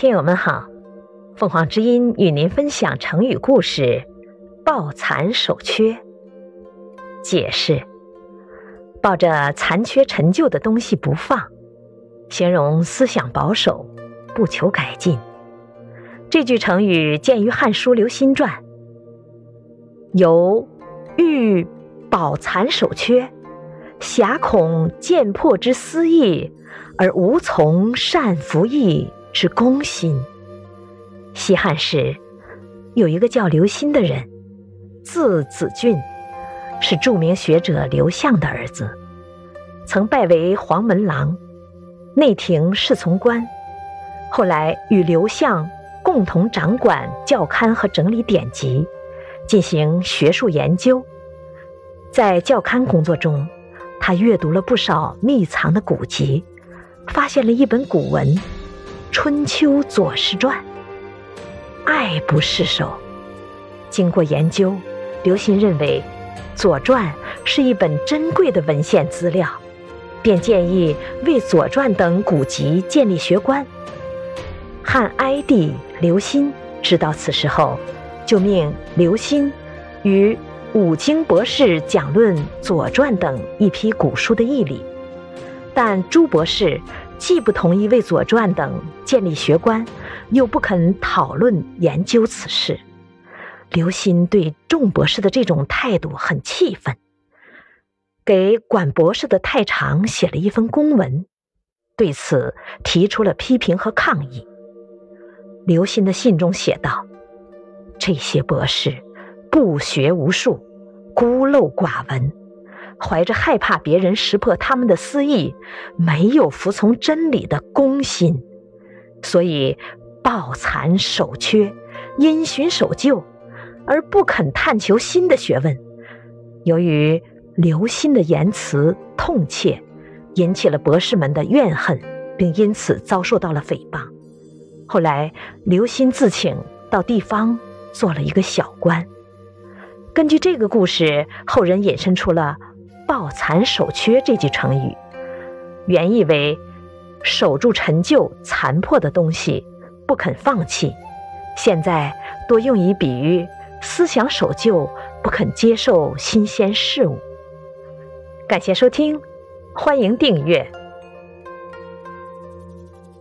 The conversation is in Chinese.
听友们好，凤凰之音与您分享成语故事“抱残守缺”。解释：抱着残缺陈旧的东西不放，形容思想保守，不求改进。这句成语见于《汉书·刘歆传》，由欲保残守缺，遐恐见破之思意，而无从善服役。是公心。西汉时，有一个叫刘歆的人，字子俊，是著名学者刘向的儿子，曾拜为黄门郎、内廷侍从官，后来与刘向共同掌管校勘和整理典籍，进行学术研究。在校勘工作中，他阅读了不少秘藏的古籍，发现了一本古文。《春秋左氏传》爱不释手。经过研究，刘歆认为《左传》是一本珍贵的文献资料，便建议为《左传》等古籍建立学官。汉哀帝刘歆知道此事后，就命刘歆与五经博士讲论《左传》等一批古书的义理，但朱博士。既不同意为《左传》等建立学官，又不肯讨论研究此事。刘歆对众博士的这种态度很气愤，给管博士的太常写了一封公文，对此提出了批评和抗议。刘歆的信中写道：“这些博士不学无术，孤陋寡闻。”怀着害怕别人识破他们的私意，没有服从真理的公心，所以抱残守缺、因循守旧，而不肯探求新的学问。由于刘歆的言辞痛切，引起了博士们的怨恨，并因此遭受到了诽谤。后来，刘歆自请到地方做了一个小官。根据这个故事，后人引申出了。抱残守缺这句成语，原意为守住陈旧残破的东西，不肯放弃。现在多用以比喻思想守旧，不肯接受新鲜事物。感谢收听，欢迎订阅。